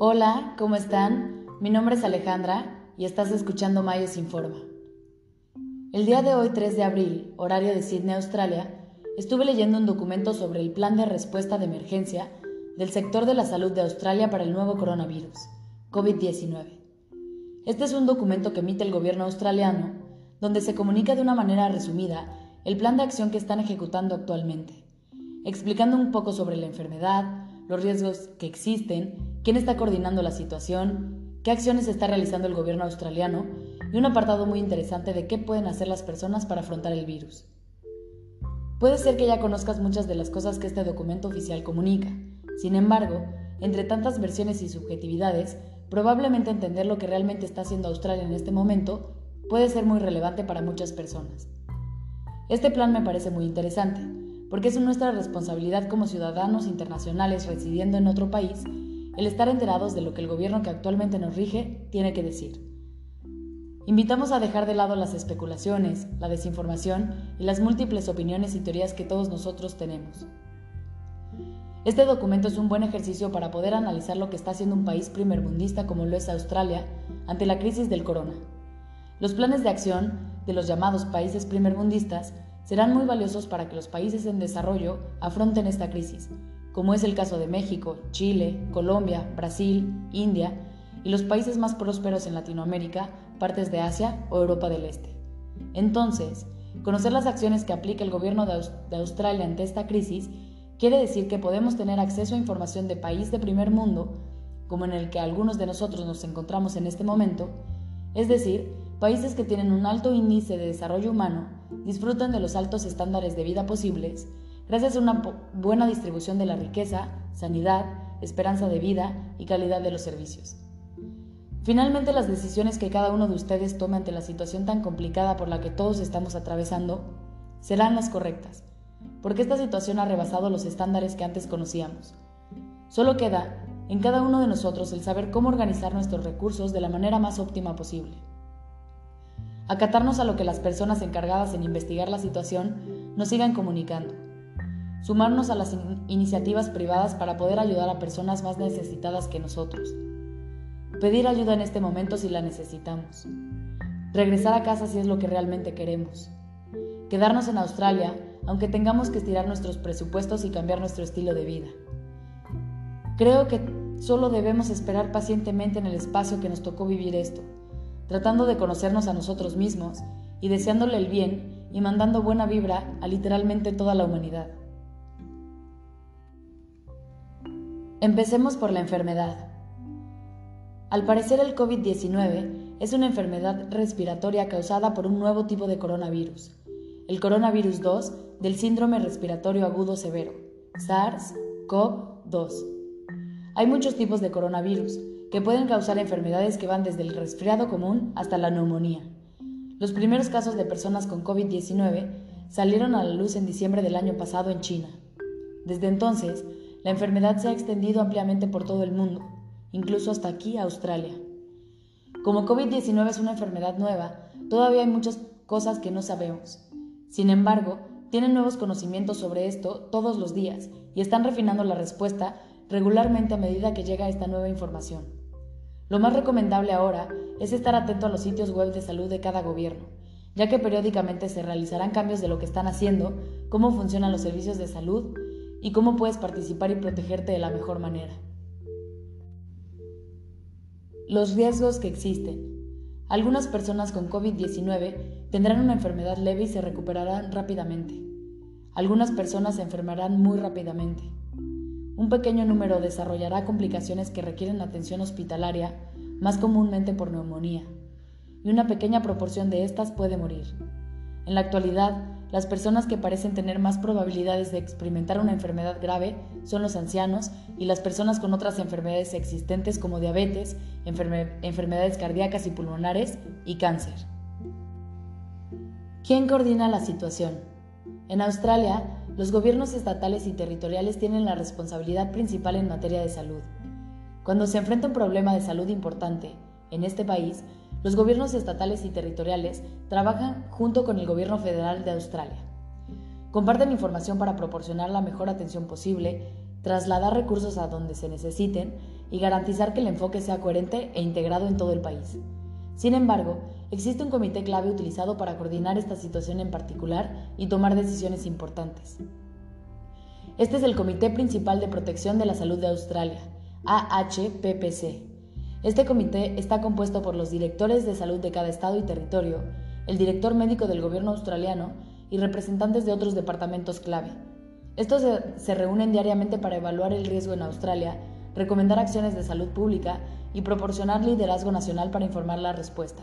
Hola, ¿cómo están? Mi nombre es Alejandra y estás escuchando Mayos Informa. El día de hoy, 3 de abril, horario de Sydney, Australia, estuve leyendo un documento sobre el plan de respuesta de emergencia del sector de la salud de Australia para el nuevo coronavirus, COVID-19. Este es un documento que emite el gobierno australiano, donde se comunica de una manera resumida el plan de acción que están ejecutando actualmente, explicando un poco sobre la enfermedad, los riesgos que existen quién está coordinando la situación, qué acciones está realizando el gobierno australiano y un apartado muy interesante de qué pueden hacer las personas para afrontar el virus. Puede ser que ya conozcas muchas de las cosas que este documento oficial comunica. Sin embargo, entre tantas versiones y subjetividades, probablemente entender lo que realmente está haciendo Australia en este momento puede ser muy relevante para muchas personas. Este plan me parece muy interesante, porque es nuestra responsabilidad como ciudadanos internacionales residiendo en otro país el estar enterados de lo que el gobierno que actualmente nos rige tiene que decir. Invitamos a dejar de lado las especulaciones, la desinformación y las múltiples opiniones y teorías que todos nosotros tenemos. Este documento es un buen ejercicio para poder analizar lo que está haciendo un país primermundista como lo es Australia ante la crisis del corona. Los planes de acción de los llamados países primermundistas serán muy valiosos para que los países en desarrollo afronten esta crisis como es el caso de México, Chile, Colombia, Brasil, India y los países más prósperos en Latinoamérica, partes de Asia o Europa del Este. Entonces, conocer las acciones que aplica el gobierno de, Australia ante esta crisis quiere decir que podemos tener acceso a información de país de primer mundo, como en el que algunos de nosotros nos encontramos en este momento, es decir, países que tienen un alto índice de desarrollo humano, disfrutan de los altos estándares de vida posibles gracias a una buena distribución de la riqueza, sanidad, esperanza de vida y calidad de los servicios. Finalmente, las decisiones que cada uno de ustedes tome ante la situación tan complicada por la que todos estamos atravesando serán las correctas, porque esta situación ha rebasado los estándares que antes conocíamos. Solo queda en cada uno de nosotros el saber cómo organizar nuestros recursos de la manera más óptima posible. Acatarnos a lo que las personas encargadas en investigar la situación nos sigan comunicando sumarnos a las iniciativas privadas para poder ayudar a personas más necesitadas que nosotros, pedir ayuda en este momento si la necesitamos, regresar a casa si es lo que realmente queremos, quedarnos en Australia aunque tengamos que estirar nuestros presupuestos y cambiar nuestro estilo de vida. Creo que solo debemos esperar pacientemente en el espacio que nos tocó vivir esto, tratando de conocernos a nosotros mismos y deseándole el bien y mandando buena vibra a literalmente toda la humanidad. Empecemos por la enfermedad. Al parecer el COVID-19 es una enfermedad respiratoria causada por un nuevo tipo de coronavirus, el coronavirus 2 del síndrome respiratorio agudo severo, SARS-CoV-2. Hay muchos tipos de coronavirus que pueden causar enfermedades que van desde el resfriado común hasta la neumonía. Los primeros casos de personas con COVID-19 salieron a la luz en diciembre del año pasado en China. Desde entonces, la enfermedad se ha extendido ampliamente por todo el mundo, incluso hasta aquí, Australia. Como COVID-19 es una enfermedad nueva, todavía hay muchas cosas que no sabemos. Sin embargo, tienen nuevos conocimientos sobre esto todos los días y están refinando la respuesta regularmente a medida que llega esta nueva información. Lo más recomendable ahora es estar atento a los sitios web de salud de cada gobierno, ya que periódicamente se realizarán cambios de lo que están haciendo, cómo funcionan los servicios de salud y cómo puedes participar y protegerte de la mejor manera. Los riesgos que existen. Algunas personas con COVID-19 tendrán una enfermedad leve y se recuperarán rápidamente. Algunas personas se enfermarán muy rápidamente. Un pequeño número desarrollará complicaciones que requieren atención hospitalaria, más comúnmente por neumonía, y una pequeña proporción de estas puede morir. En la actualidad, las personas que parecen tener más probabilidades de experimentar una enfermedad grave son los ancianos y las personas con otras enfermedades existentes como diabetes, enfermedades cardíacas y pulmonares y cáncer. ¿Quién coordina la situación? En Australia, los gobiernos estatales y territoriales tienen la responsabilidad principal en materia de salud. Cuando se enfrenta un problema de salud importante en este país, los gobiernos estatales y territoriales trabajan junto con el gobierno federal de Australia. Comparten información para proporcionar la mejor atención posible, trasladar recursos a donde se necesiten y garantizar que el enfoque sea coherente e integrado en todo el país. Sin embargo, existe un comité clave utilizado para coordinar esta situación en particular y tomar decisiones importantes. Este es el Comité Principal de Protección de la Salud de Australia, AHPPC. Este comité está compuesto por los directores de salud de cada estado y territorio, el director médico del gobierno australiano y representantes de otros departamentos clave. Estos se, reúnen diariamente para evaluar el riesgo en Australia, recomendar acciones de salud pública y proporcionar liderazgo nacional para informar la respuesta.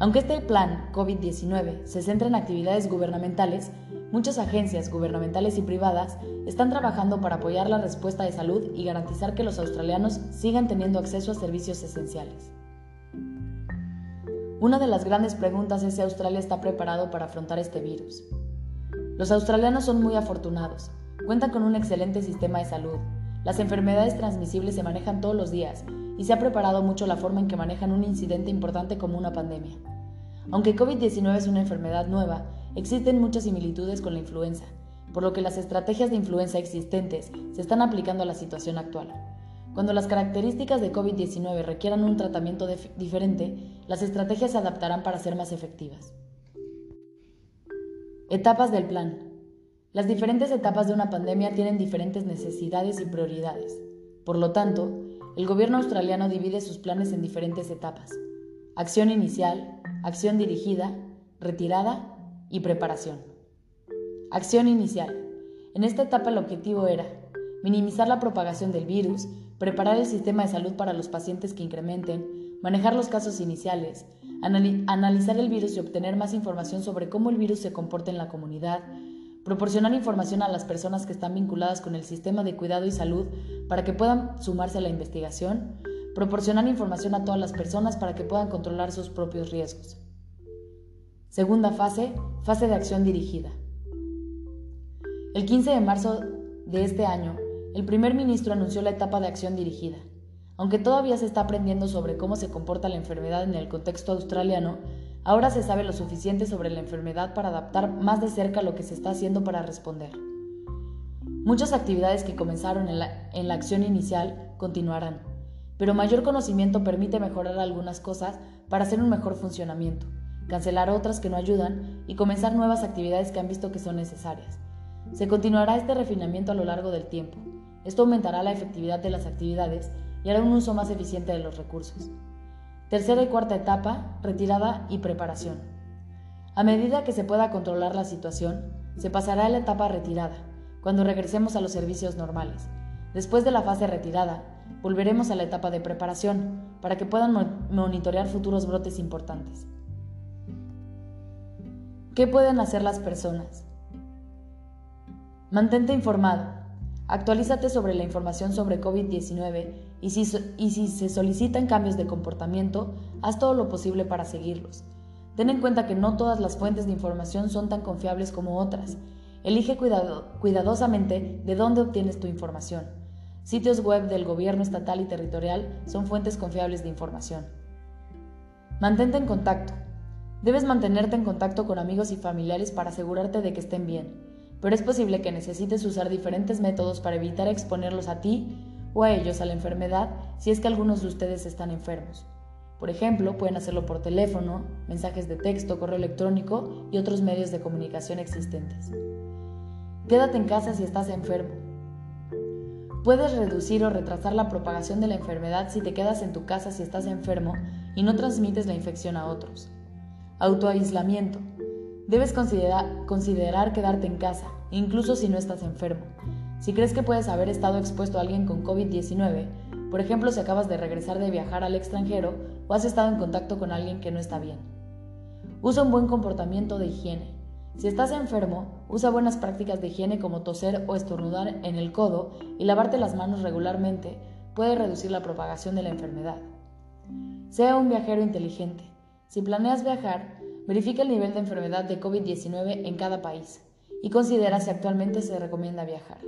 Aunque este plan COVID-19 se centra en actividades gubernamentales, muchas agencias gubernamentales y privadas están trabajando para apoyar la respuesta de salud y garantizar que los australianos sigan teniendo acceso a servicios esenciales. Una de las grandes preguntas es si Australia está preparado para afrontar este virus. Los australianos son muy afortunados, cuentan con un excelente sistema de salud, las enfermedades transmisibles se manejan todos los días y se ha preparado mucho la forma en que manejan un incidente importante como una pandemia. Aunque COVID-19 es una enfermedad nueva, existen muchas similitudes con la influenza, por lo que las estrategias de influenza existentes se están aplicando a la situación actual. Cuando las características de COVID-19 requieran un tratamiento diferente, las estrategias se adaptarán para ser más efectivas. Etapas del plan. Las diferentes etapas de una pandemia tienen diferentes necesidades y prioridades. Por lo tanto, el gobierno australiano divide sus planes en diferentes etapas. Acción inicial, acción dirigida, retirada y preparación. Acción inicial. En esta etapa el objetivo era minimizar la propagación del virus, preparar el sistema de salud para los pacientes que incrementen, manejar los casos iniciales, analizar el virus y obtener más información sobre cómo el virus se comporta en la comunidad, proporcionar información a las personas que están vinculadas con el sistema de cuidado y salud para que puedan sumarse a la investigación, proporcionar información a todas las personas para que puedan controlar sus propios riesgos. Segunda fase, fase de acción dirigida. El 15 de marzo de este año, el primer ministro anunció la etapa de acción dirigida. Aunque todavía se está aprendiendo sobre cómo se comporta la enfermedad en el contexto australiano, Ahora se sabe lo suficiente sobre la enfermedad para adaptar más de cerca lo que se está haciendo para responder. Muchas actividades que comenzaron en la, en la, acción inicial continuarán, pero mayor conocimiento permite mejorar algunas cosas para hacer un mejor funcionamiento, cancelar otras que no ayudan y comenzar nuevas actividades que han visto que son necesarias. Se continuará este refinamiento a lo largo del tiempo. Esto aumentará la efectividad de las actividades y hará un uso más eficiente de los recursos. Tercera y cuarta etapa, retirada y preparación. A medida que se pueda controlar la situación, se pasará a la etapa retirada, cuando regresemos a los servicios normales. Después de la fase retirada, volveremos a la etapa de preparación, para que puedan monitorear futuros brotes importantes. ¿Qué pueden hacer las personas? Mantente informado. Actualízate sobre la información sobre COVID-19 y si, se solicitan cambios de comportamiento, haz todo lo posible para seguirlos. Ten en cuenta que no todas las fuentes de información son tan confiables como otras. Elige cuidadosamente de dónde obtienes tu información. Sitios web del gobierno estatal y territorial son fuentes confiables de información. Mantente en contacto. Debes mantenerte en contacto con amigos y familiares para asegurarte de que estén bien pero es posible que necesites usar diferentes métodos para evitar exponerlos a ti o a ellos a la enfermedad si es que algunos de ustedes están enfermos. Por ejemplo, pueden hacerlo por teléfono, mensajes de texto, correo electrónico y otros medios de comunicación existentes. Quédate en casa si estás enfermo. Puedes reducir o retrasar la propagación de la enfermedad si te quedas en tu casa si estás enfermo y no transmites la infección a otros. Autoaislamiento. Debes considerar, quedarte en casa, incluso si no estás enfermo. Si crees que puedes haber estado expuesto a alguien con COVID-19, por ejemplo si acabas de regresar de viajar al extranjero o has estado en contacto con alguien que no está bien. Usa un buen comportamiento de higiene. Si estás enfermo, usa buenas prácticas de higiene como toser o estornudar en el codo y lavarte las manos regularmente puede reducir la propagación de la enfermedad. Sea un viajero inteligente. Si planeas viajar, Verifica el nivel de enfermedad de COVID-19 en cada país y considera si actualmente se recomienda viajar.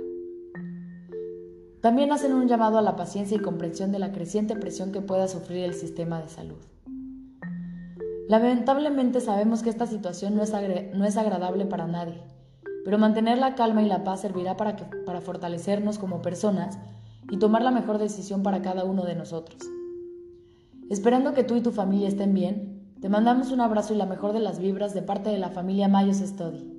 También hacen un llamado a la paciencia y comprensión de la creciente presión que pueda sufrir el sistema de salud. Lamentablemente sabemos que esta situación no es, no es agradable para nadie, pero mantener la calma y la paz servirá para, para fortalecernos como personas y tomar la mejor decisión para cada uno de nosotros. Esperando que tú y tu familia estén bien, te mandamos un abrazo y la mejor de las vibras de parte de la familia Mayos Study.